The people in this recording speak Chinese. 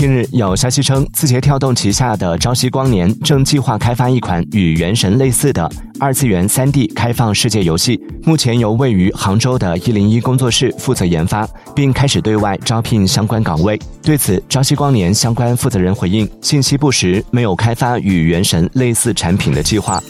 近日有消息称字节跳动旗下的朝夕光年正计划开发一款与原神类似的二次元三 d 开放世界游戏目前由位于杭州的一零一工作室负责研发并开始对外招聘相关岗位。对此朝夕光年相关负责人回应信息不实没有开发与原神类似产品的计划。